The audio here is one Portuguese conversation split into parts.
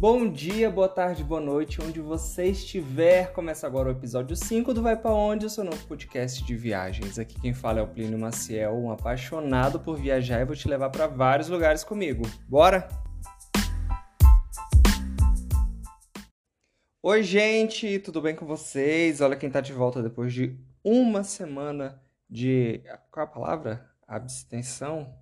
Bom dia, boa tarde, boa noite, onde você estiver. Começa agora o episódio 5 do Vai Pra Onde, o seu novo podcast de viagens. Aqui quem fala é o Plínio Maciel, um apaixonado por viajar e vou te levar para vários lugares comigo. Bora? Oi, gente, tudo bem com vocês? Olha quem tá de volta depois de uma semana de. Qual é a palavra? Abstenção?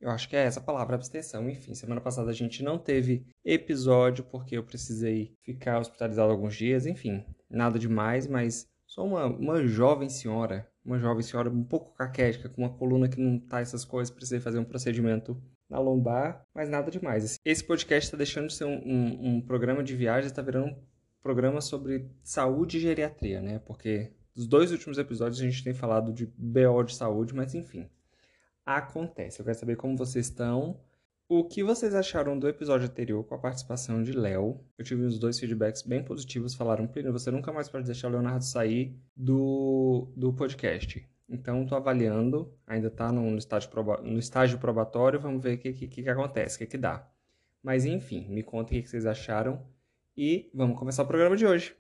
Eu acho que é essa palavra, abstenção. Enfim, semana passada a gente não teve episódio porque eu precisei ficar hospitalizado alguns dias. Enfim, nada demais, mas sou uma, uma jovem senhora, uma jovem senhora um pouco caquética, com uma coluna que não tá essas coisas. Precisei fazer um procedimento na lombar, mas nada demais. Esse podcast está deixando de ser um, um, um programa de viagem, está virando um programa sobre saúde e geriatria, né? Porque dos dois últimos episódios a gente tem falado de BO de saúde, mas enfim acontece. Eu quero saber como vocês estão. O que vocês acharam do episódio anterior com a participação de Léo? Eu tive uns dois feedbacks bem positivos. Falaram, Plínio, você nunca mais pode deixar o Leonardo sair do, do podcast. Então, estou avaliando, ainda está no, estágio no estágio probatório, vamos ver o que, que, que, acontece, o que, que dá. Mas, enfim, me contem o que vocês acharam e vamos começar o programa de hoje.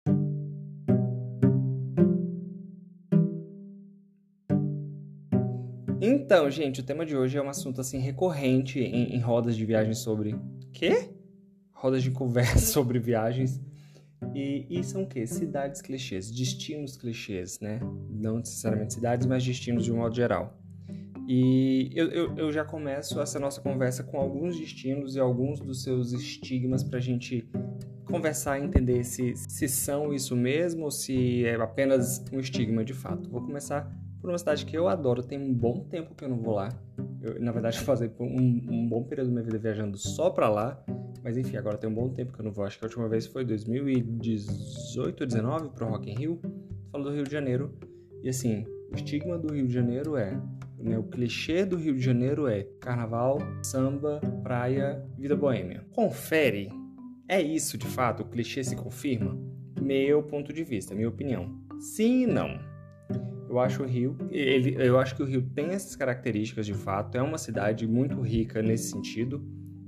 Então, gente, o tema de hoje é um assunto assim recorrente em, em rodas de viagens sobre quê? Rodas de conversa sobre viagens. E, e são o quê? Cidades clichês, destinos clichês, né? Não necessariamente cidades, mas destinos de um modo geral. E eu, eu, eu, já começo essa nossa conversa com alguns destinos e alguns dos seus estigmas para a gente conversar e entender se, se são isso mesmo ou se é apenas um estigma de fato. Vou começar por uma cidade que eu adoro, tem um bom tempo que eu não vou lá. Eu, na verdade, fazer um, um bom período da minha vida viajando só pra lá. Mas enfim, agora tem um bom tempo que eu não vou. Acho que a última vez foi 2018 ou 19 pro Rock in Rio. Falou do Rio de Janeiro. E assim, o estigma do Rio de Janeiro é né, o clichê do Rio de Janeiro é carnaval, samba, praia, vida boêmia. Confere. É isso de fato? O clichê se confirma? Meu ponto de vista, minha opinião. Sim e não. Eu acho o Rio, ele, eu acho que o Rio tem essas características de fato, é uma cidade muito rica nesse sentido,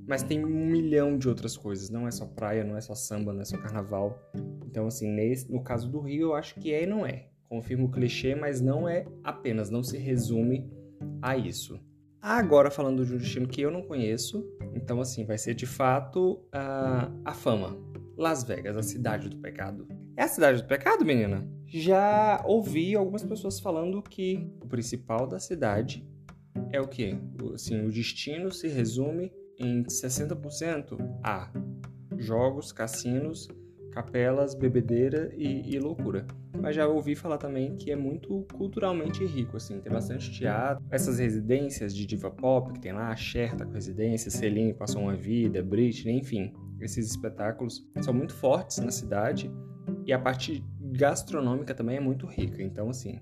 mas tem um milhão de outras coisas. Não é só praia, não é só samba, não é só carnaval. Então, assim, nesse, no caso do Rio, eu acho que é e não é. Confirmo o clichê, mas não é apenas, não se resume a isso. Agora, falando de um destino que eu não conheço, então, assim, vai ser de fato a, a fama. Las Vegas, a cidade do pecado. É a cidade do pecado, menina? Já ouvi algumas pessoas falando que o principal da cidade é o quê? Assim, o destino se resume em 60% a jogos, cassinos, capelas, bebedeira e, e, loucura. Mas já ouvi falar também que é muito culturalmente rico, assim, tem bastante teatro, essas residências de diva pop que tem lá, a Cher tá com residência, Celine passou uma vida, Britney, enfim, esses espetáculos são muito fortes na cidade e a parte gastronômica também é muito rica. Então, assim,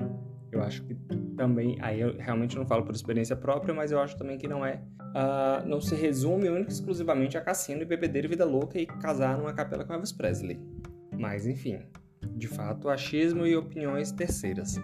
eu acho que também, aí eu realmente não falo por experiência própria, mas eu acho também que não é, uh, não se resume única e exclusivamente a cassino e bebedeira e vida louca e casar numa capela com Elvis Presley. Mas, enfim, de fato, achismo e opiniões terceiras.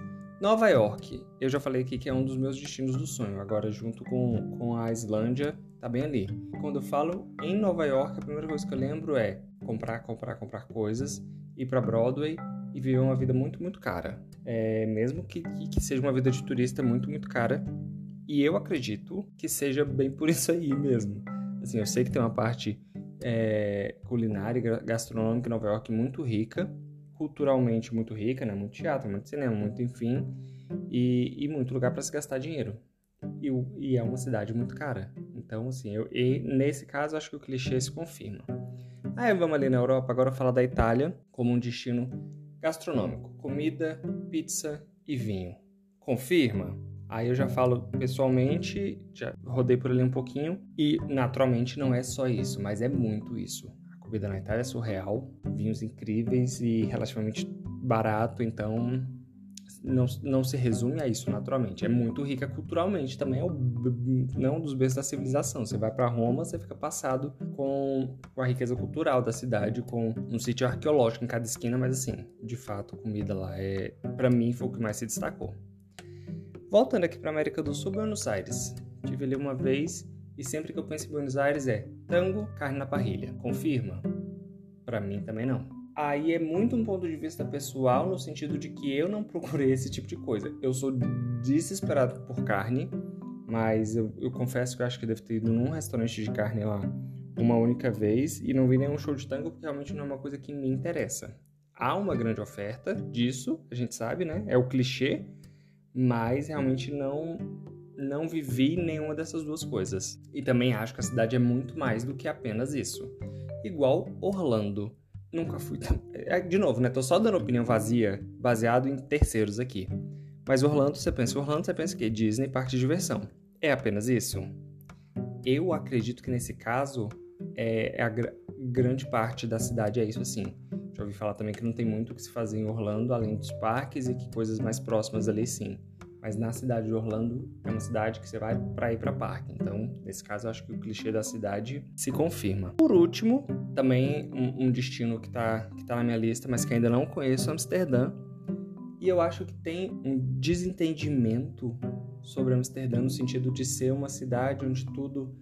Nova York, eu já falei aqui que é um dos meus destinos do sonho, agora junto com, com a Islândia, tá bem ali. Quando eu falo em Nova York, a primeira coisa que eu lembro é comprar, comprar, comprar coisas, ir para Broadway e viver uma vida muito, muito cara. É, mesmo que, que seja uma vida de turista muito, muito cara. E eu acredito que seja bem por isso aí mesmo. Assim, eu sei que tem uma parte é, culinária e gastronômica em Nova York muito rica, culturalmente muito rica, né? Muito teatro, muito cinema, muito enfim, e, e muito lugar para se gastar dinheiro. E, e, é uma cidade muito cara. Então, assim, eu, nesse caso, acho que o clichê se confirma. Aí vamos ali na Europa, agora falar da Itália como um destino Gastronômico: comida, pizza e vinho. Confirma? Aí eu já falo pessoalmente, já rodei por ali um pouquinho e naturalmente não é só isso, mas é muito isso. A comida na Itália é surreal, vinhos incríveis e relativamente barato, então não, não se resume a isso naturalmente. É muito rica culturalmente, também é o, não dos berços da civilização. Você vai para Roma, você fica passado com, com a riqueza cultural da cidade, com um sítio arqueológico em cada esquina, mas assim, de fato, comida lá é, para mim, foi o que mais se destacou. Voltando aqui para América do Sul, Buenos Aires. Tive ali uma vez e sempre que eu penso em Buenos Aires é tango, carne na parrilha. Confirma? Para mim também não. Aí é muito um ponto de vista pessoal, no sentido de que eu não procurei esse tipo de coisa. Eu sou desesperado por carne, mas eu, eu confesso que eu acho que eu devo ter ido num restaurante de carne lá uma única vez e não vi nenhum show de tango porque realmente não é uma coisa que me interessa. Há uma grande oferta disso, a gente sabe, né? É o clichê, mas realmente não não vivi nenhuma dessas duas coisas. E também acho que a cidade é muito mais do que apenas isso. Igual Orlando. Nunca fui. É, de novo, né? Tô só dando opinião vazia, baseado em terceiros aqui. Mas Orlando, você pensa Orlando, você pensa que Disney, parque de diversão. É apenas isso? Eu acredito que nesse caso é, é a gr grande parte da cidade é isso assim. Já ouvi falar também que não tem muito o que se fazer em Orlando, além dos parques e que coisas mais próximas ali sim. Mas na cidade de Orlando é uma cidade que você vai para ir para parque. Então, nesse caso, eu acho que o clichê da cidade se confirma. Por último, também um, um destino que está que tá na minha lista, mas que ainda não conheço, Amsterdã. E eu acho que tem um desentendimento sobre Amsterdã no sentido de ser uma cidade onde tudo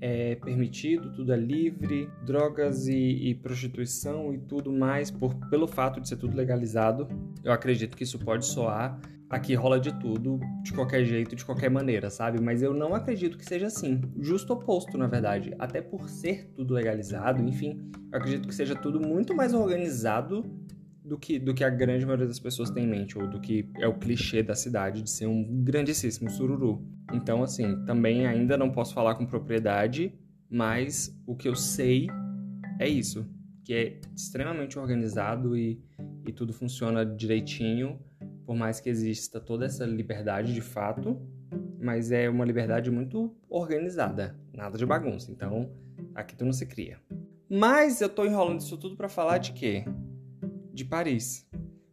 é permitido, tudo é livre, drogas e, e, prostituição e tudo mais, por, pelo fato de ser tudo legalizado. Eu acredito que isso pode soar. Aqui rola de tudo, de qualquer jeito, de qualquer maneira, sabe? Mas eu não acredito que seja assim. Justo oposto, na verdade. Até por ser tudo legalizado, enfim, eu acredito que seja tudo muito mais organizado do que, do que a grande maioria das pessoas tem em mente, ou do que é o clichê da cidade de ser um grandíssimo sururu. Então, assim, também ainda não posso falar com propriedade, mas o que eu sei é isso, que é extremamente organizado e, e tudo funciona direitinho, por mais que exista toda essa liberdade de fato, mas é uma liberdade muito organizada, nada de bagunça. Então, aqui tu não se cria. Mas eu tô enrolando isso tudo para falar de quê? de Paris.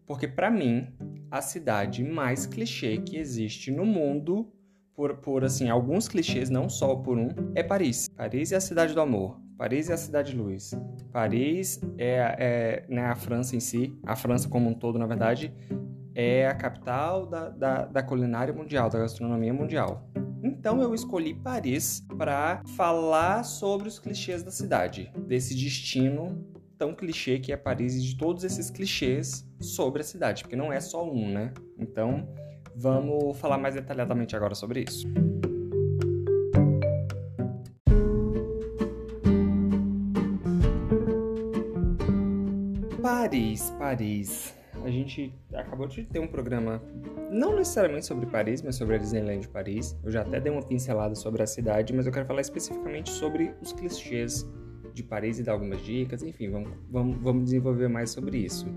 Porque, para mim, a cidade mais clichê que existe no mundo, por, por assim, alguns clichês, não só por um, é Paris. Paris é a cidade do amor. Paris é a cidade de luz. Paris é, é né, a França em si, a França como um todo, na verdade, é a capital da, da, da culinária mundial, da gastronomia mundial. Então eu escolhi Paris para falar sobre os clichês da cidade, desse destino tão clichê que é Paris e de todos esses clichês sobre a cidade, porque não é só um, né? Então, vamos falar mais detalhadamente agora sobre isso. Paris, Paris. A gente acabou de ter um programa não necessariamente sobre Paris, mas sobre a Disneyland de Paris. Eu já até dei uma pincelada sobre a cidade, mas eu quero falar especificamente sobre os clichês de Paris e dar algumas dicas, enfim, vamos, vamos, vamos desenvolver mais sobre isso.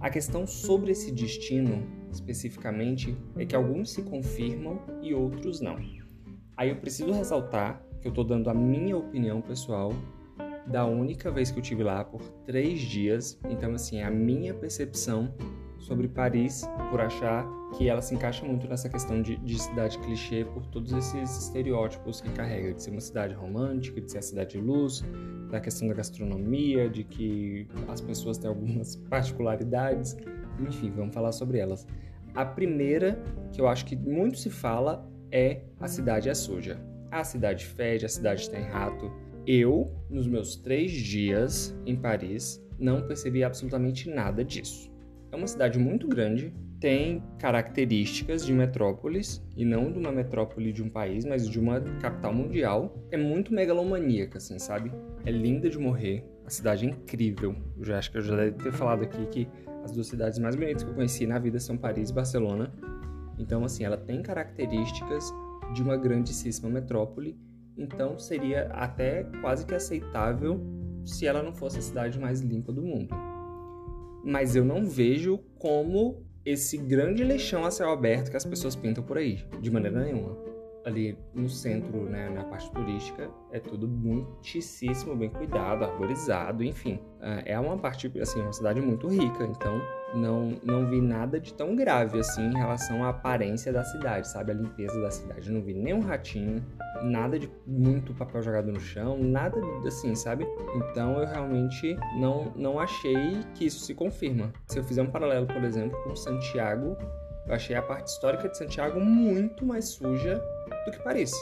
A questão sobre esse destino, especificamente, é que alguns se confirmam e outros não. Aí eu preciso ressaltar que eu estou dando a minha opinião pessoal da única vez que eu tive lá por três dias. Então, assim, a minha percepção sobre Paris, por achar que ela se encaixa muito nessa questão de, de, cidade clichê por todos esses estereótipos que carrega, de ser uma cidade romântica, de ser a cidade de luz, da questão da gastronomia, de que as pessoas têm algumas particularidades, enfim, vamos falar sobre elas. A primeira, que eu acho que muito se fala, é a cidade é suja. A cidade fede, a cidade tem rato. Eu, nos meus três dias em Paris, não percebi absolutamente nada disso. É uma cidade muito grande, tem características de metrópoles, e não de uma metrópole de um país, mas de uma capital mundial. É muito megalomaníaca, assim, sabe? É linda de morrer, a cidade é incrível. Eu já acho que eu já deve ter falado aqui que as duas cidades mais bonitas que eu conheci na vida são Paris e Barcelona. Então, assim, ela tem características de uma grandíssima metrópole, então seria até quase que aceitável se ela não fosse a cidade mais limpa do mundo. Mas eu não vejo como esse grande leixão a céu aberto que as pessoas pintam por aí, de maneira nenhuma. Ali no centro, né, na parte turística, é tudo muitíssimo bem cuidado, arborizado, enfim. É, é uma parte, assim, uma cidade muito rica, então não, não vi nada de tão grave assim em relação à aparência da cidade, sabe? A limpeza da cidade. Não vi nenhum ratinho, nada de muito papel jogado no chão, nada assim, sabe? Então eu realmente não, não achei que isso se confirma. Se eu fizer um paralelo, por exemplo, com Santiago, eu achei a parte histórica de Santiago muito mais suja do que Paris.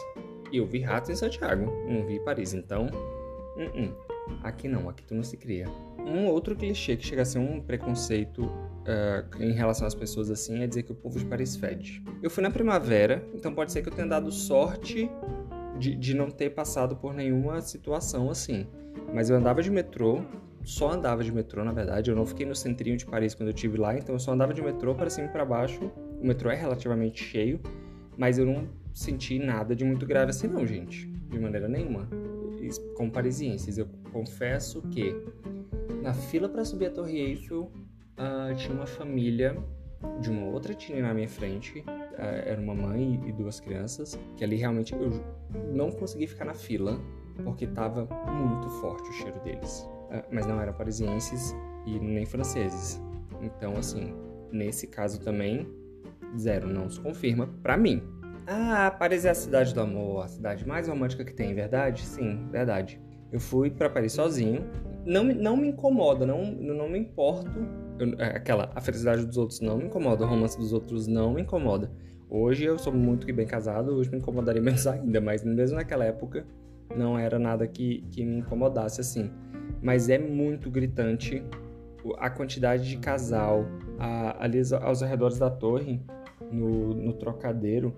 E eu vi ratos em Santiago, não vi Paris. Então, uh -uh. aqui não, aqui tu não se cria. Um outro clichê que chega a ser um preconceito uh, em relação às pessoas assim é dizer que o povo de Paris fede. Eu fui na primavera, então pode ser que eu tenha dado sorte de, de não ter passado por nenhuma situação assim. Mas eu andava de metrô, só andava de metrô, na verdade. Eu não fiquei no centrinho de Paris quando eu estive lá, então eu só andava de metrô para cima e para baixo. O metrô é relativamente cheio, mas eu não senti nada de muito grave assim, não, gente. De maneira nenhuma. Com parisienses, eu confesso que na fila para subir a Torre Eiffel, uh, tinha uma família de uma outra tia na minha frente. Uh, era uma mãe e duas crianças. Que ali realmente eu não consegui ficar na fila porque tava muito forte o cheiro deles. Uh, mas não eram parisienses e nem franceses. Então, assim, nesse caso também, zero, não se confirma para mim. Ah, Paris é a cidade do amor, a cidade mais romântica que tem, verdade? Sim, verdade. Eu fui para Paris sozinho, não, não me incomoda, não, não me importo. Eu, é, aquela, a felicidade dos outros não me incomoda, o romance dos outros não me incomoda. Hoje eu sou muito bem casado, hoje me incomodaria menos ainda, mas mesmo naquela época não era nada que, que me incomodasse assim. Mas é muito gritante a quantidade de casal a, ali aos arredores da torre, no, no trocadeiro.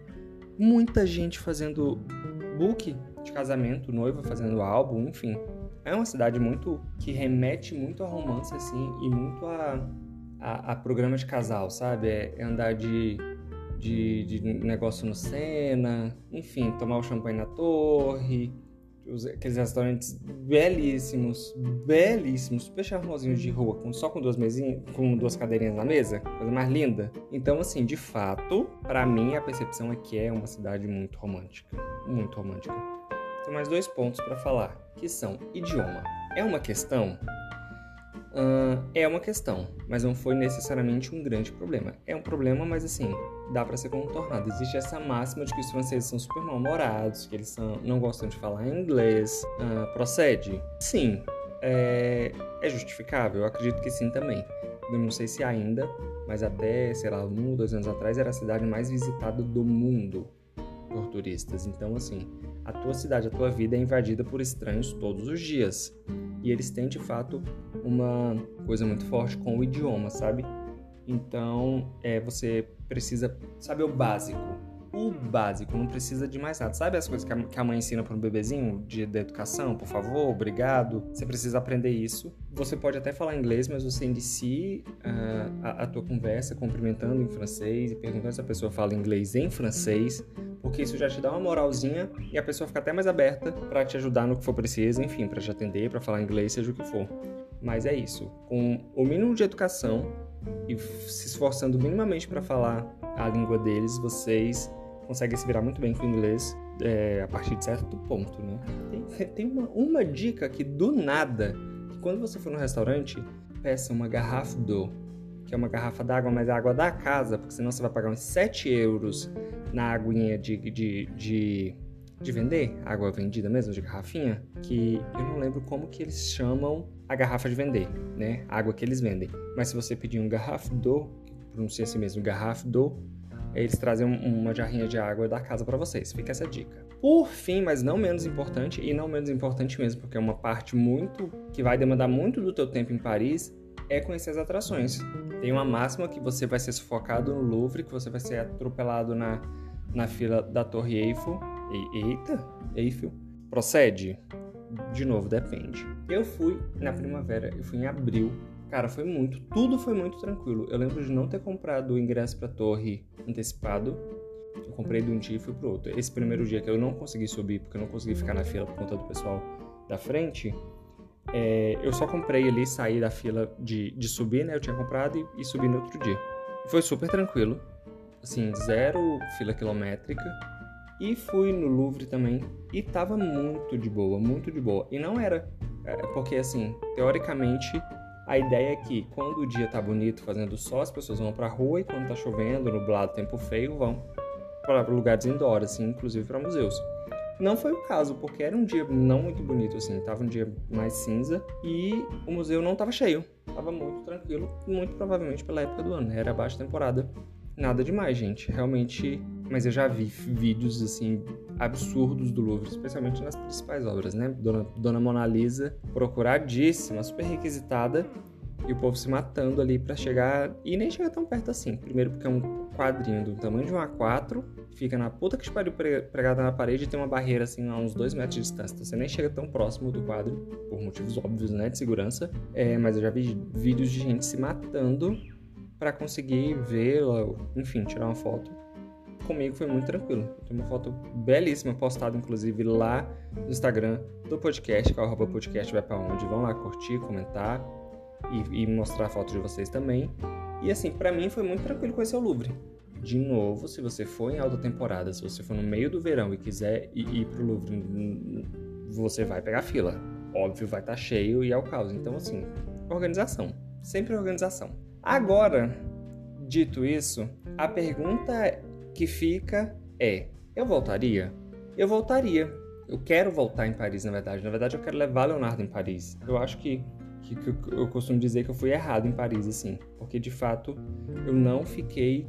Muita gente fazendo book de casamento, noiva fazendo álbum, enfim é uma cidade muito que remete muito a romance assim e muito a, a, a programa de casal, sabe? É, é andar de, de, de, negócio no Sena, enfim, tomar o champanhe na torre, os, aqueles restaurantes belíssimos, belíssimos, super charmosinhos de rua, com, só com duas mesinhas, com duas cadeirinhas na mesa, coisa mais linda. Então, assim, de fato, para mim a percepção é que é uma cidade muito romântica, muito romântica. Tem mais dois pontos para falar, que são idioma. É uma questão? Uh, é uma questão, mas não foi necessariamente um grande problema. É um problema, mas assim, dá para ser contornado. Existe essa máxima de que os franceses são super mal-humorados, que eles são, não gostam de falar inglês. Uh, procede? Sim. É, é justificável? Eu acredito que sim também. Eu não sei se ainda, mas até, sei lá, um ou dois anos atrás era a cidade mais visitada do mundo por turistas. Então, assim, a tua cidade, a tua vida é invadida por estranhos todos os dias. E eles têm de fato uma coisa muito forte com o idioma, sabe? Então, é, você precisa saber o básico. O básico, não precisa de mais nada. Sabe as coisas que a, mãe ensina para um bebezinho de, de educação? Por favor, obrigado. Você precisa aprender isso. Você pode até falar inglês, mas você inicie uh, a, a tua conversa cumprimentando em francês e perguntando se a pessoa fala inglês em francês porque isso já te dá uma moralzinha e a pessoa fica até mais aberta para te ajudar no que for preciso, enfim, para te atender, para falar inglês, seja o que for. Mas é isso. Com o mínimo de educação e se esforçando minimamente para falar a língua deles, vocês conseguem se virar muito bem com o inglês é, a partir de certo ponto, né? Tem, tem uma, uma dica que do nada, que quando você for no restaurante, peça uma garrafa do que é uma garrafa d'água, mas é água da casa, porque senão você vai pagar uns 7 euros na aguinha de, de, de, de vender, água vendida mesmo, de garrafinha, que eu não lembro como que eles chamam a garrafa de vender, né? A água que eles vendem. Mas se você pedir um garrafa do, pronuncia assim mesmo, garrafa do, eles trazem uma jarrinha de água da casa para vocês. Fica essa dica. Por fim, mas não menos importante, e não menos importante mesmo, porque é uma parte muito que vai demandar muito do teu tempo em Paris, é conhecer as atrações. Tem uma máxima que você vai ser sufocado no Louvre, que você vai ser atropelado na, na fila da Torre Eiffel. E, eita, Eiffel. Procede? De novo, depende. Eu fui na primavera, eu fui em abril. Cara, foi muito, tudo foi muito tranquilo. Eu lembro de não ter comprado o ingresso pra torre antecipado. Eu comprei de um dia e fui pro outro. Esse primeiro dia que eu não consegui subir, porque eu não consegui ficar na fila por conta do pessoal da frente, é, eu só comprei ali, saí da fila de, de subir, né? Eu tinha comprado e, e subi no outro dia. Foi super tranquilo, assim, zero fila quilométrica. E fui no Louvre também e tava muito de boa, muito de boa. E não era, é, porque assim, teoricamente, a ideia é que quando o dia tá bonito, fazendo sol, as pessoas vão pra rua e quando tá chovendo, nublado, tempo feio, vão para lugares indoor, assim, inclusive para museus. Não foi o caso, porque era um dia não muito bonito, assim, tava um dia mais cinza e o museu não tava cheio. Tava muito tranquilo, muito provavelmente pela época do ano, né? era baixa temporada. Nada demais, gente. Realmente mas eu já vi vídeos assim absurdos do Louvre, especialmente nas principais obras, né? Dona, Dona Mona Lisa, procuradíssima, super requisitada, e o povo se matando ali para chegar e nem chega tão perto assim. Primeiro porque é um quadrinho do tamanho de um A4, fica na puta que pariu pregada na parede e tem uma barreira assim a uns dois metros de distância. Então você nem chega tão próximo do quadro, por motivos óbvios, né, de segurança. É, mas eu já vi vídeos de gente se matando para conseguir vê-la, enfim, tirar uma foto. Comigo foi muito tranquilo. Tem uma foto belíssima postada, inclusive, lá no Instagram do podcast, que é o podcast vai para onde. Vão lá curtir, comentar e, e mostrar a foto de vocês também. E assim, para mim foi muito tranquilo conhecer o Louvre. De novo, se você for em alta temporada, se você for no meio do verão e quiser ir, ir pro Louvre, você vai pegar fila. Óbvio, vai estar tá cheio e é o caos. Então, assim, organização. Sempre organização. Agora, dito isso, a pergunta que fica é: eu voltaria? Eu voltaria. Eu quero voltar em Paris, na verdade. Na verdade, eu quero levar Leonardo em Paris. Eu acho que que, que eu costumo dizer que eu fui errado em Paris, assim, porque de fato eu não fiquei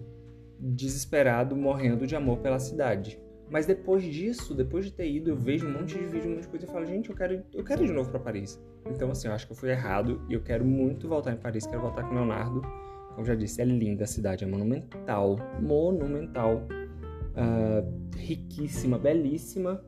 desesperado, morrendo de amor pela cidade. Mas depois disso, depois de ter ido, eu vejo um monte de vídeo, um monte de coisa e falo, gente, eu quero, eu quero ir de novo para Paris. Então, assim, eu acho que eu fui errado e eu quero muito voltar em Paris, quero voltar com Leonardo. Como já disse, é linda a cidade, é monumental, monumental, uh, riquíssima, belíssima.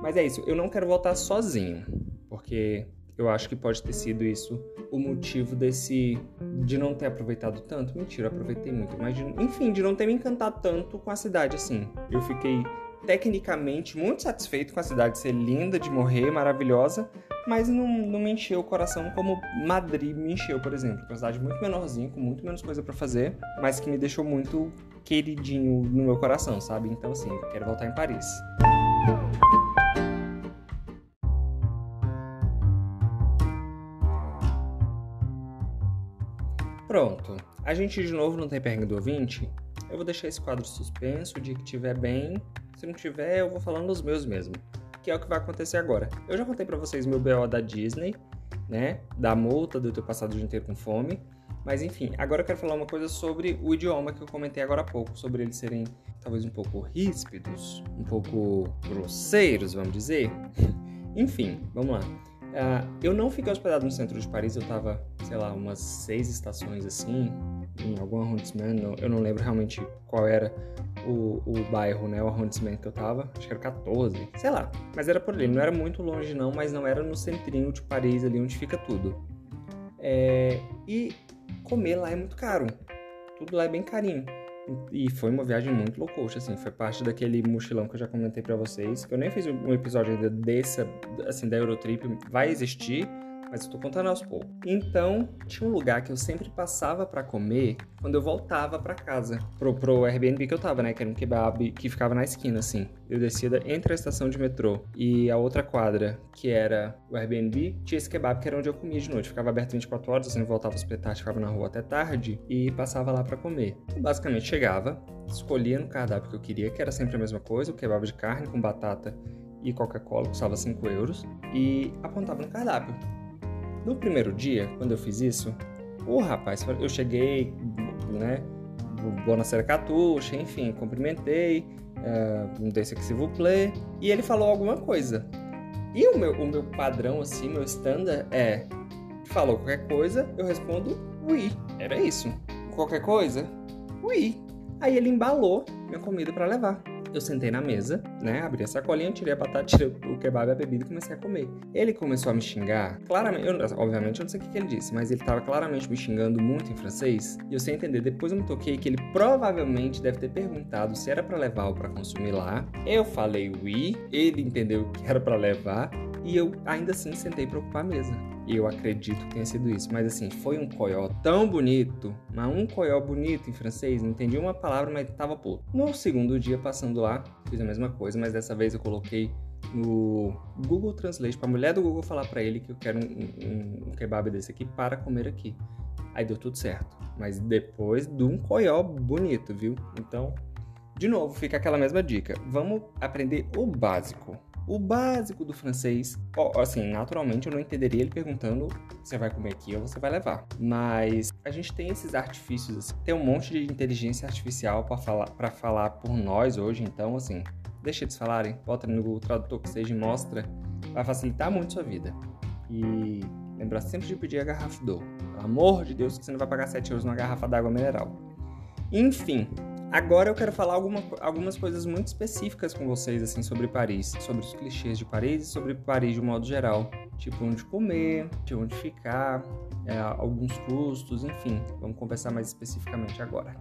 Mas é isso, eu não quero voltar sozinho, porque eu acho que pode ter sido isso o motivo desse de não ter aproveitado tanto. Mentira, aproveitei muito, mas de, enfim, de não ter me encantado tanto com a cidade assim. Eu fiquei tecnicamente muito satisfeito com a cidade ser linda de morrer, maravilhosa, mas não, não me encheu o coração como Madrid me encheu, por exemplo. Uma cidade muito menorzinha, com muito menos coisa para fazer, mas que me deixou muito queridinho no meu coração, sabe? Então, assim, quero voltar em Paris. Pronto. A gente de novo não tem pergunta do ouvinte. Eu vou deixar esse quadro suspenso. O dia que tiver bem. Se não tiver, eu vou falando os meus mesmo. Que é o que vai acontecer agora. Eu já contei para vocês meu BO da Disney, né? Da multa do ter passado o dia inteiro com fome. Mas enfim, agora eu quero falar uma coisa sobre o idioma que eu comentei agora há pouco, sobre eles serem talvez um pouco ríspidos, um pouco grosseiros, vamos dizer. enfim, vamos lá. Uh, eu não fiquei hospedado no centro de Paris, eu tava, sei lá, umas seis estações assim, em algum arrondissement, eu não lembro realmente qual era o, o bairro, né, o arrondissement que eu tava, acho que era 14, sei lá, mas era por ali, não era muito longe não, mas não era no centrinho de Paris ali onde fica tudo. É, e comer lá é muito caro, tudo lá é bem carinho. E foi uma viagem muito louca, assim, foi parte daquele mochilão que eu já comentei para vocês, que eu nem fiz um episódio ainda dessa, assim, da Eurotrip, vai existir, mas eu tô contando aos poucos. Então, tinha um lugar que eu sempre passava para comer quando eu voltava para casa, pro, pro Airbnb que eu tava, né? Que era um kebab que ficava na esquina, assim. Eu descia entre a estação de metrô e a outra quadra, que era o Airbnb, tinha esse kebab que era onde eu comia de noite. Ficava aberto 24 horas, assim, voltava os espetar, ficava na rua até tarde e passava lá para comer. Eu basicamente chegava, escolhia no cardápio que eu queria, que era sempre a mesma coisa, o kebab de carne com batata e Coca-Cola, custava 5 euros, e apontava no cardápio. No primeiro dia, quando eu fiz isso, o rapaz, eu cheguei, né? Bonacera Catuxa, enfim, cumprimentei, uh, um desse aqui se vous plaît, e ele falou alguma coisa. E o meu, o meu padrão, assim, meu standard é: falou qualquer coisa, eu respondo oui. Era isso. Qualquer coisa? Oui. Aí ele embalou minha comida para levar. Eu sentei na mesa, né? Abri a sacolinha, tirei a batata, tirei o kebab e a bebida e comecei a comer. Ele começou a me xingar, claramente, eu, obviamente eu não sei o que, que ele disse, mas ele estava claramente me xingando muito em francês. E eu sei entender, depois eu me toquei que ele provavelmente deve ter perguntado se era para levar ou para consumir lá. Eu falei oui, ele entendeu que era para levar e eu ainda assim sentei para ocupar a mesa. Eu acredito que tenha sido isso. Mas assim, foi um coió tão bonito, mas um coió bonito em francês, não entendi uma palavra, mas tava puto. No segundo dia, passando lá, fiz a mesma coisa, mas dessa vez eu coloquei no Google Translate para a mulher do Google falar para ele que eu quero um, um, um, kebab desse aqui para comer aqui. Aí deu tudo certo. Mas depois de um coió bonito, viu? Então, de novo, fica aquela mesma dica. Vamos aprender o básico. O básico do francês. Assim, naturalmente eu não entenderia ele perguntando você vai comer aqui ou você vai levar. Mas a gente tem esses artifícios, assim, tem um monte de inteligência artificial para falar, pra falar por nós hoje, então assim, deixa eles falarem, bota no Google Tradutor que seja e mostra, vai facilitar muito sua vida. E lembrar sempre de pedir a garrafa do. Pelo amor de Deus, que você não vai pagar 7 euros numa garrafa d'água mineral. Enfim, Agora eu quero falar alguma, algumas coisas muito específicas com vocês assim sobre Paris, sobre os clichês de Paris e sobre Paris de um modo geral, tipo onde comer, de onde ficar, é, alguns custos, enfim. Vamos conversar mais especificamente agora.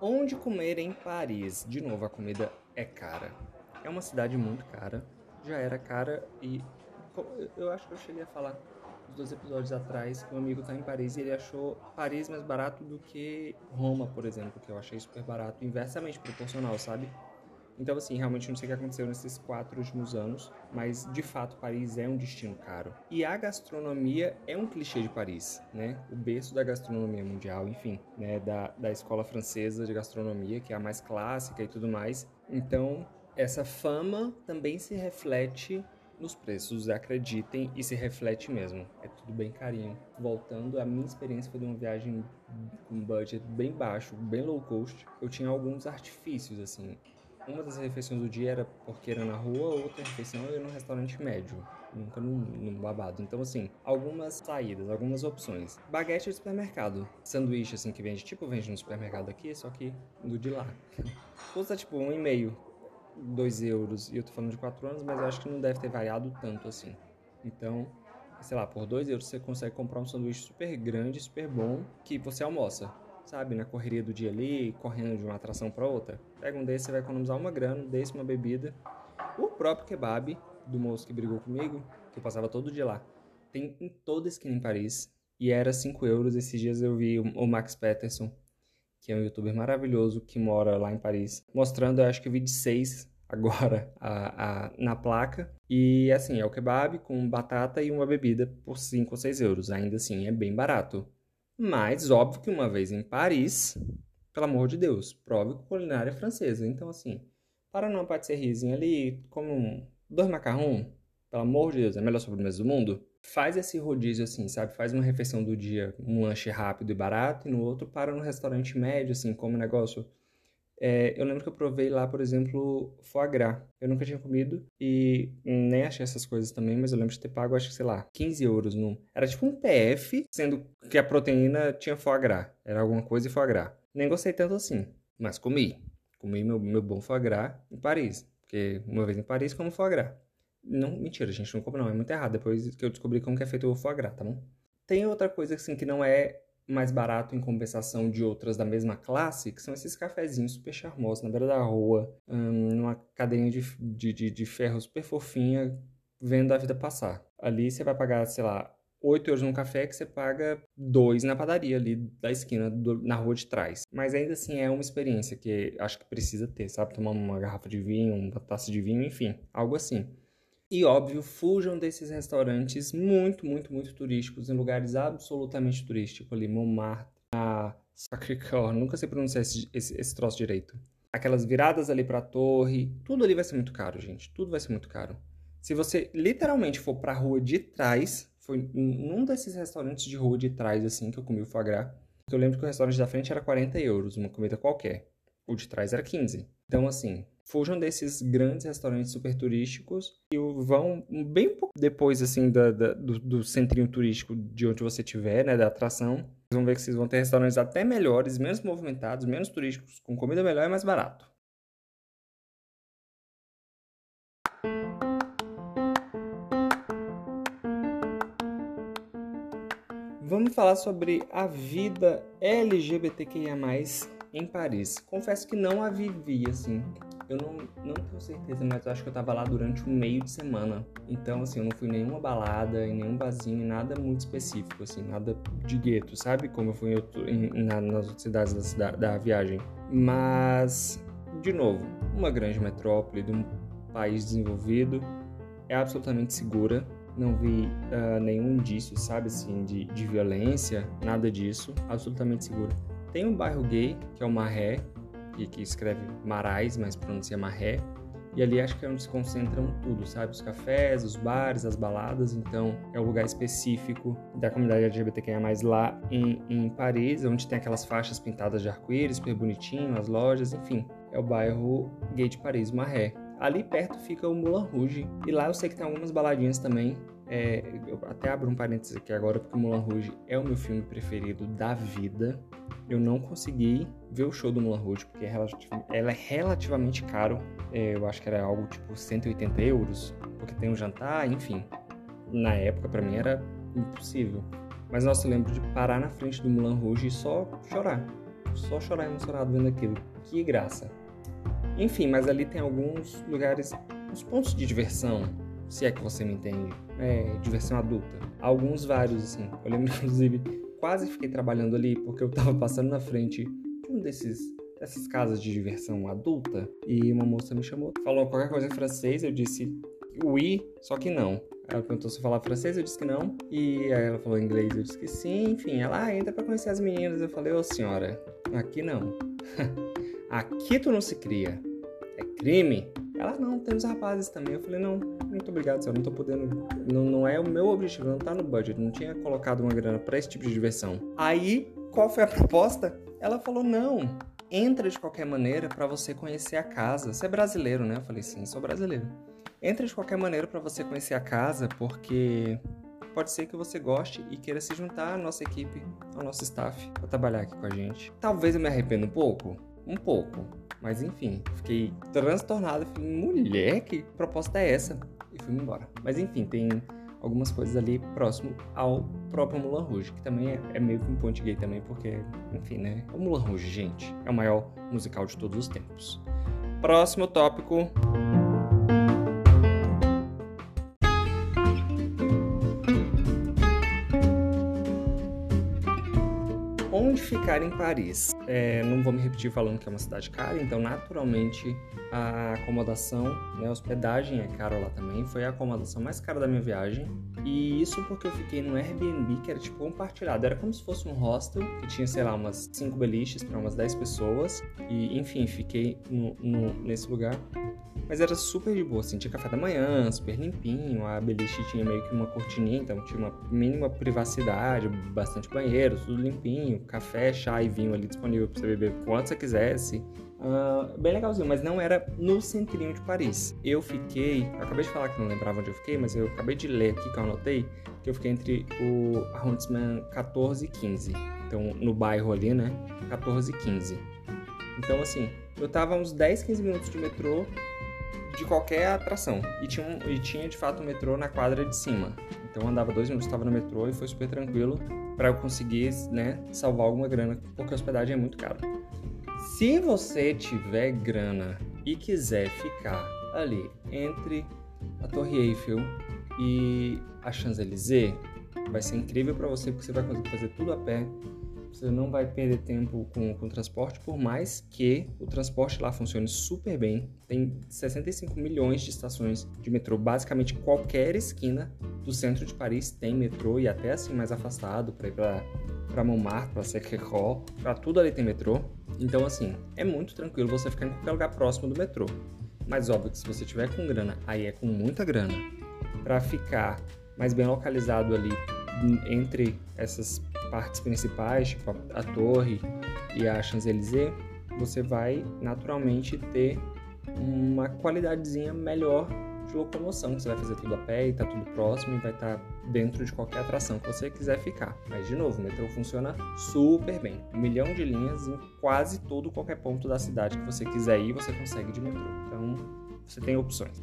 Onde comer em Paris? De novo, a comida é cara. É uma cidade muito cara. Já era cara e eu acho que eu cheguei a falar dois episódios atrás um amigo tá em Paris e ele achou Paris mais barato do que Roma, por exemplo, que eu achei super barato, inversamente proporcional, sabe? Então, assim, realmente não sei o que aconteceu nesses quatro últimos anos, mas de fato Paris é um destino caro. E a gastronomia é um clichê de Paris, né? O berço da gastronomia mundial, enfim, né? Da, da escola francesa de gastronomia, que é a mais clássica e tudo mais. Então, essa fama também se reflete nos preços, acreditem, e se reflete mesmo. É tudo bem carinho. Voltando, a minha experiência foi de uma viagem com budget bem baixo, bem low cost. Eu tinha alguns artifícios, assim. Uma das refeições do dia era porque era na rua, outra refeição era num restaurante médio, nunca num, num, babado. Então, assim, algumas saídas, algumas opções. Baguete de supermercado. Sanduíche, assim, que vende, tipo, vende no supermercado aqui, só que do de lá. Custa, tipo, um e meio 2 euros, e eu tô falando de 4 anos, mas eu acho que não deve ter variado tanto assim. Então, sei lá, por 2 euros você consegue comprar um sanduíche super grande, super bom, que você almoça, sabe? Na correria do dia ali, correndo de uma atração para outra. Pega um desse, você vai economizar uma grana, desse uma bebida. O próprio kebab do moço que brigou comigo, que eu passava todo dia lá, tem em toda esquina em Paris, e era 5 euros. Esses dias eu vi o Max Peterson que é um youtuber maravilhoso que mora lá em Paris, mostrando, eu acho que o vídeo 6 agora a, a, na placa. E assim, é o kebab com batata e uma bebida por 5 ou 6 euros. Ainda assim, é bem barato. Mas, óbvio que uma vez em Paris, pelo amor de Deus, prove culinária francesa. Então, assim, para numa patissériezinha ali, como dois macarrão, pelo amor de Deus, é a melhor sobremesa do mundo faz esse rodízio assim, sabe? Faz uma refeição do dia, um lanche rápido e barato, e no outro para no restaurante médio, assim, como negócio. É, eu lembro que eu provei lá, por exemplo, foie gras. Eu nunca tinha comido e nem achei essas coisas também, mas eu lembro de ter pago, acho que, sei lá, 15 euros num. Era tipo um PF, sendo que a proteína tinha foie gras. Era alguma coisa e foie gras. Nem gostei tanto assim, mas comi. Comi meu, meu bom foie gras em Paris. Porque uma vez em Paris, como foie gras. Não, mentira, gente, não compra não, é muito errado. Depois que eu descobri como que é feito o foie gras, tá bom? Tem outra coisa assim que não é mais barato em compensação de outras da mesma classe, que são esses cafezinhos super charmosos na beira da rua, hum, numa cadeirinha de, de, de, de ferro super fofinha, vendo a vida passar. Ali você vai pagar, sei lá, 8 euros num café que você paga 2 na padaria ali da esquina, do, na rua de trás. Mas ainda assim é uma experiência que acho que precisa ter, sabe? Tomar uma garrafa de vinho, uma taça de vinho, enfim, algo assim. E óbvio, fujam desses restaurantes muito, muito, muito turísticos, em lugares absolutamente turísticos, ali, Montmartre, a Sacré-Cœur, nunca sei pronunciar esse, esse, esse troço direito. Aquelas viradas ali pra torre, tudo ali vai ser muito caro, gente, tudo vai ser muito caro. Se você literalmente for pra rua de trás, foi num desses restaurantes de rua de trás, assim, que eu comi o foie gras, eu lembro que o restaurante da frente era 40 euros, uma comida qualquer. O de trás era 15. Então, assim, fujam desses grandes restaurantes super turísticos e vão bem pouco depois, assim, da, da, do, do centrinho turístico de onde você estiver, né, da atração. Vocês vão ver que vocês vão ter restaurantes até melhores, menos movimentados, menos turísticos, com comida melhor e mais barato. Vamos falar sobre a vida LGBTQIA+, em Paris. Confesso que não a vivi, assim. Eu não, não tenho certeza, mas eu acho que eu tava lá durante um meio de semana. Então, assim, eu não fui em nenhuma balada, em nenhum barzinho, nada muito específico, assim, nada de gueto, sabe? Como eu fui em outro, em, na, nas outras cidades da, da viagem. Mas, de novo, uma grande metrópole de um país desenvolvido é absolutamente segura. Não vi uh, nenhum indício, sabe, assim, de, de violência, nada disso. Absolutamente segura. Tem um bairro gay, que é o Marré, que, que escreve Marais, mas pronuncia Marré. E ali acho que é onde se concentram tudo, sabe? Os cafés, os bares, as baladas. Então é o lugar específico da comunidade LGBTQIA+, lá em, em Paris, onde tem aquelas faixas pintadas de arco-íris, super bonitinho, as lojas, enfim. É o bairro gay de Paris, Marré. Ali perto fica o Moulin Rouge. E lá eu sei que tem algumas baladinhas também. É, eu até abro um parênteses aqui agora, porque o Moulin Rouge é o meu filme preferido da vida. Eu não consegui ver o show do Moulin Rouge, porque é ela é relativamente caro. É, eu acho que era algo tipo 180 euros, porque tem um jantar, enfim. Na época, para mim, era impossível. Mas nossa, eu lembro de parar na frente do Moulin Rouge e só chorar. Só chorar emocionado vendo aquilo. Que graça. Enfim, mas ali tem alguns lugares, uns pontos de diversão, se é que você me entende. É, diversão adulta. Alguns vários, assim. Eu lembro, inclusive, quase fiquei trabalhando ali porque eu tava passando na frente um desses dessas casas de diversão adulta e uma moça me chamou, falou qualquer coisa em francês, eu disse oui, só que não. Ela perguntou se eu falava francês, eu disse que não. E aí ela falou inglês, eu disse que sim. Enfim, ela ah, entra pra conhecer as meninas. Eu falei, ô oh, senhora, aqui não. aqui tu não se cria. É crime. Ela, não, tem os rapazes também. Eu falei, não, muito obrigado, senhora, não tô podendo. Não, não é o meu objetivo, não tá no budget. Não tinha colocado uma grana para esse tipo de diversão. Aí, qual foi a proposta? Ela falou, não, entra de qualquer maneira para você conhecer a casa. Você é brasileiro, né? Eu falei, sim, sou brasileiro. Entra de qualquer maneira para você conhecer a casa, porque pode ser que você goste e queira se juntar à nossa equipe, ao nosso staff, para trabalhar aqui com a gente. Talvez eu me arrependa um pouco, um pouco, mas enfim, fiquei transtornado. Falei, mulher, que proposta é essa? E fui embora. Mas enfim, tem algumas coisas ali próximo ao próprio Mulan Rouge, que também é, é, meio que um ponte gay também, porque, enfim, né? O Mulan Rouge, gente, é o maior musical de todos os tempos. Próximo tópico. Em Paris? É, não vou me repetir falando que é uma cidade cara, então naturalmente a acomodação, né, a hospedagem é cara lá também. Foi a acomodação mais cara da minha viagem. E isso porque eu fiquei no Airbnb que era tipo compartilhado. Era como se fosse um hostel que tinha, sei lá, umas 5 beliches para umas 10 pessoas. E enfim, fiquei no, no, nesse lugar mas era super de boa, assim, tinha café da manhã, super limpinho, a beliche tinha meio que uma cortininha, então tinha uma mínima privacidade, bastante banheiro, tudo limpinho, café, chá e vinho ali disponível para você beber quanto você quisesse. Uh, bem legalzinho, mas não era no centrinho de Paris. Eu fiquei, eu acabei de falar que não lembrava onde eu fiquei, mas eu acabei de ler aqui que eu anotei que eu fiquei entre o arrondissement 14 e 15. Então, no bairro ali, né? 14 e 15. Então, assim, eu tava uns 10, 15 minutos de metrô de qualquer atração. E tinha, um, e tinha de fato um metrô na quadra de cima. Então eu andava dois minutos, estava no metrô e foi super tranquilo para eu conseguir né, salvar alguma grana, porque hospedagem é muito cara. Se você tiver grana e quiser ficar ali entre a Torre Eiffel e a Champs-Élysées, vai ser incrível para você porque você vai conseguir fazer tudo a pé você não vai perder tempo com, com o transporte, por mais que o transporte lá funcione super bem. Tem 65 milhões de estações de metrô. Basicamente, qualquer esquina do centro de Paris tem metrô e até assim mais afastado para ir para Montmartre, para Sacré-Cœur, para tudo ali tem metrô. Então, assim, é muito tranquilo você ficar em qualquer lugar próximo do metrô. Mas óbvio que se você tiver com grana, aí é com muita grana, para ficar mais bem localizado ali entre essas partes principais, tipo a, a torre e a Champs-Élysées, você vai naturalmente ter uma qualidadezinha melhor de locomoção. Você vai fazer tudo a pé e tá tudo próximo e vai estar tá dentro de qualquer atração que você quiser ficar. Mas, de novo, o metrô funciona super bem. Um milhão de linhas em quase todo qualquer ponto da cidade que você quiser ir, você consegue de metrô. Então, você tem opções.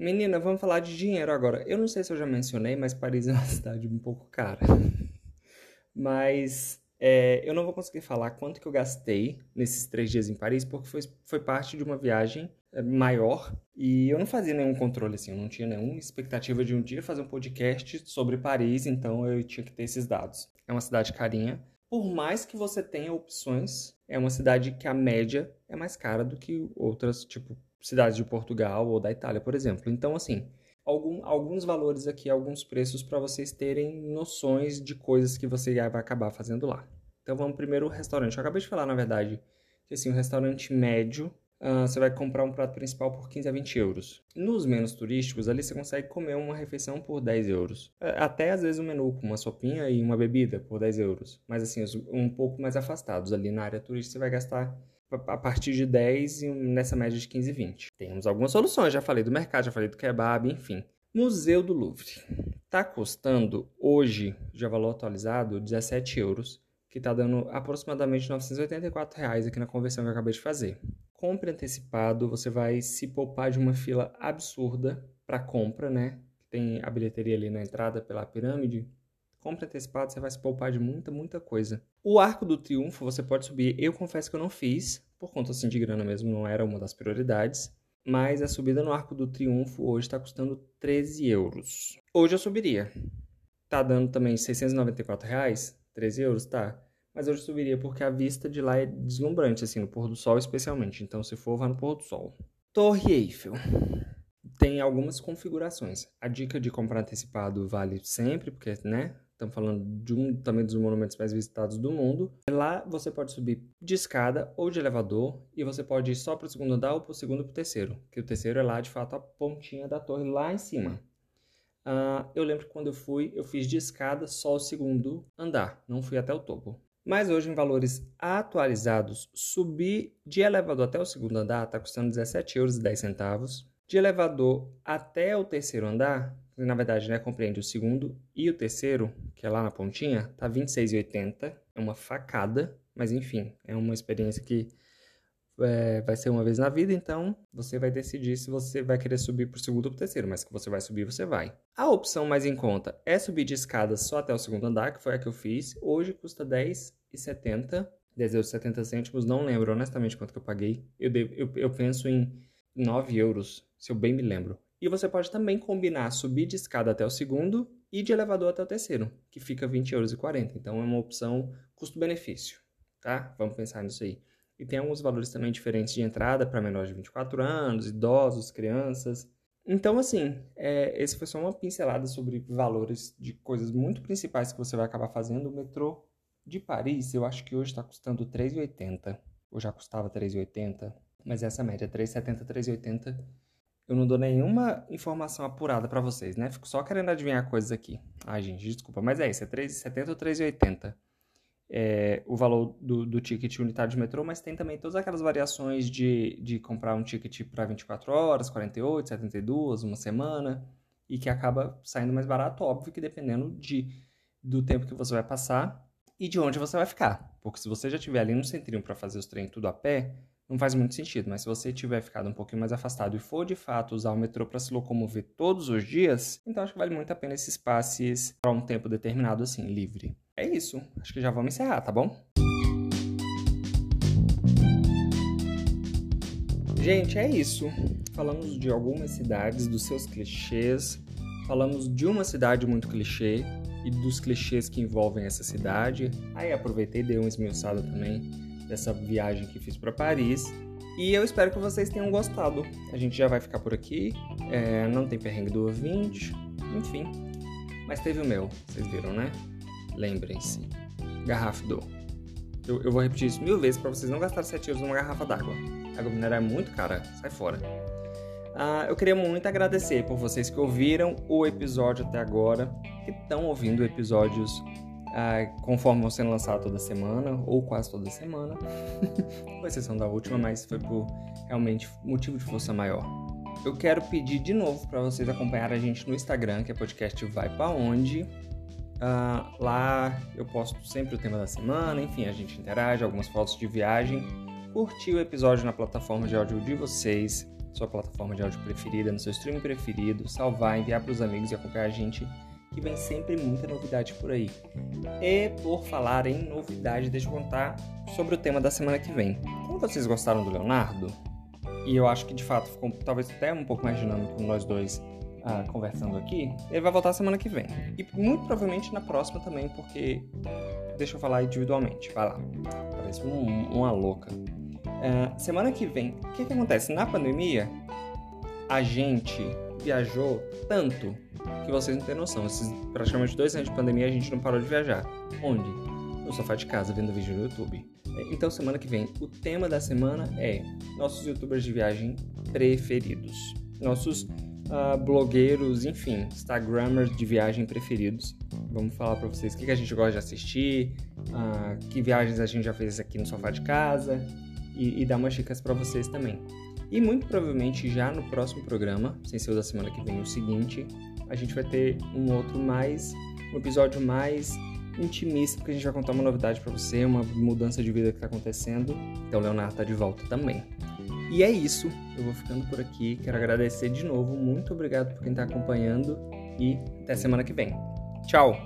Menina, vamos falar de dinheiro agora. Eu não sei se eu já mencionei, mas Paris é uma cidade um pouco cara. mas é, eu não vou conseguir falar quanto que eu gastei nesses três dias em Paris, porque foi, foi parte de uma viagem é, maior e eu não fazia nenhum controle assim, eu não tinha nenhuma expectativa de um dia fazer um podcast sobre Paris, então eu tinha que ter esses dados. É uma cidade carinha. Por mais que você tenha opções, é uma cidade que a média é mais cara do que outras, tipo cidades de Portugal ou da Itália, por exemplo. Então, assim, algum, alguns valores aqui, alguns preços para vocês terem noções de coisas que você vai acabar fazendo lá. Então vamos primeiro o restaurante. Eu acabei de falar, na verdade, que assim, um restaurante médio, uh, você vai comprar um prato principal por 15 a 20 euros. Nos menos turísticos, ali você consegue comer uma refeição por 10 euros. É, até às vezes um menu com uma sopinha e uma bebida por 10 euros. Mas assim, um pouco mais afastados. Ali na área turística você vai gastar a partir de 10 e nessa média de 15 e 20. Temos algumas soluções, já falei do mercado, já falei do kebab, enfim. Museu do Louvre. Está custando hoje, já valor atualizado, 17 euros, que está dando aproximadamente 984 reais aqui na conversão que eu acabei de fazer. Compre antecipado, você vai se poupar de uma fila absurda para compra, né? Tem a bilheteria ali na entrada pela pirâmide, compra antecipado, você vai se poupar de muita, muita coisa. O Arco do Triunfo você pode subir. Eu confesso que eu não fiz, por conta assim de grana mesmo, não era uma das prioridades. Mas a subida no Arco do Triunfo hoje está custando 13 euros. Hoje eu subiria. Tá dando também 694 reais, 13 euros, tá? Mas hoje eu subiria porque a vista de lá é deslumbrante, assim, no pôr do sol especialmente. Então, se for, vá no pôr do sol. Torre Eiffel tem algumas configurações. A dica de comprar antecipado vale sempre, porque, né, Estamos falando de um também dos monumentos mais visitados do mundo. Lá você pode subir de escada ou de elevador e você pode ir só para o segundo andar ou para o segundo para o terceiro, que o terceiro é lá de fato a pontinha da torre lá em cima. Uh, eu lembro que quando eu fui, eu fiz de escada só o segundo andar, não fui até o topo. Mas hoje, em valores atualizados, subir de elevador até o segundo andar está custando 17,10 euros. De elevador até o terceiro andar na verdade, né, compreende o segundo e o terceiro, que é lá na pontinha, tá 26,80. É uma facada, mas enfim, é uma experiência que é, vai ser uma vez na vida, então você vai decidir se você vai querer subir para o segundo ou para o terceiro, mas que você vai subir, você vai. A opção mais em conta é subir de escada só até o segundo andar, que foi a que eu fiz. Hoje custa 10,70, 10 euros 70 cêntimos, não lembro honestamente quanto que eu paguei. Eu, eu, eu penso em 9 euros, se eu bem me lembro. E você pode também combinar subir de escada até o segundo e de elevador até o terceiro, que fica 20,40 euros. Então é uma opção custo-benefício, tá? Vamos pensar nisso aí. E tem alguns valores também diferentes de entrada para menores de 24 anos, idosos, crianças. Então, assim, é, esse foi só uma pincelada sobre valores de coisas muito principais que você vai acabar fazendo. O metrô de Paris, eu acho que hoje está custando 3,80. Ou já custava 3,80, mas essa média, 3,70, 3,80 eu não dou nenhuma informação apurada para vocês, né? Fico só querendo adivinhar coisas aqui. Ai, gente, desculpa, mas é isso, é 3,70 ou 3,80 é, o valor do, do ticket unitário de metrô, mas tem também todas aquelas variações de, de comprar um ticket para 24 horas, 48, 72, uma semana, e que acaba saindo mais barato, óbvio que dependendo de, do tempo que você vai passar e de onde você vai ficar. Porque se você já estiver ali no centrinho para fazer os treinos tudo a pé, não faz muito sentido, mas se você tiver ficado um pouquinho mais afastado e for de fato usar o metrô para se locomover todos os dias, então acho que vale muito a pena esses passes para um tempo determinado assim, livre. É isso, acho que já vamos encerrar, tá bom? Gente, é isso. Falamos de algumas cidades, dos seus clichês, falamos de uma cidade muito clichê e dos clichês que envolvem essa cidade. Aí aproveitei e dei uma esmiuçada também dessa viagem que fiz para Paris. E eu espero que vocês tenham gostado. A gente já vai ficar por aqui. É, não tem perrengue do ouvinte. Enfim. Mas teve o meu, vocês viram, né? Lembrem-se. Garrafa do. Eu, eu, vou repetir isso mil vezes para vocês não gastarem 7 euros numa garrafa d'água. Água mineral é muito cara, sai fora. Ah, eu queria muito agradecer por vocês que ouviram o episódio até agora, que estão ouvindo episódios ah, conforme vão sendo lançados toda semana, ou quase toda semana, com exceção da última, mas foi por realmente motivo de força maior. Eu quero pedir de novo para vocês acompanhar a gente no Instagram, que é podcast Vai Pra Onde. Ah, lá eu posto sempre o tema da semana, enfim, a gente interage, algumas fotos de viagem. Curtir o episódio na plataforma de áudio de vocês, sua plataforma de áudio preferida, no seu stream preferido, salvar, enviar para os amigos e acompanhar a gente que vem sempre muita novidade por aí. E por falar em novidade, deixa eu contar sobre o tema da semana que vem. Como vocês gostaram do Leonardo, e eu acho que de fato ficou talvez até um pouco mais dinâmico nós dois ah, conversando aqui, ele vai voltar semana que vem. E muito provavelmente na próxima também, porque. Deixa eu falar individualmente, vai lá. Parece um, uma louca. Uh, semana que vem, o que, que acontece? Na pandemia, a gente viajou tanto que vocês não têm noção. Esses praticamente dois anos de pandemia a gente não parou de viajar. Onde? No sofá de casa, vendo vídeo no YouTube. Então, semana que vem, o tema da semana é nossos youtubers de viagem preferidos. Nossos uh, blogueiros, enfim, instagramers de viagem preferidos. Vamos falar para vocês o que, que, a gente gosta de assistir, uh, que viagens a gente já fez aqui no sofá de casa e, e dar umas dicas para vocês também. E muito provavelmente já no próximo programa, sem ser o da semana que vem, o seguinte, a gente vai ter um outro mais, um episódio mais intimista, porque a gente vai contar uma novidade para você, uma mudança de vida que tá acontecendo. Então o Leonardo tá de volta também. E é isso, eu vou ficando por aqui. Quero agradecer de novo, muito obrigado por quem está acompanhando e até semana que vem. Tchau!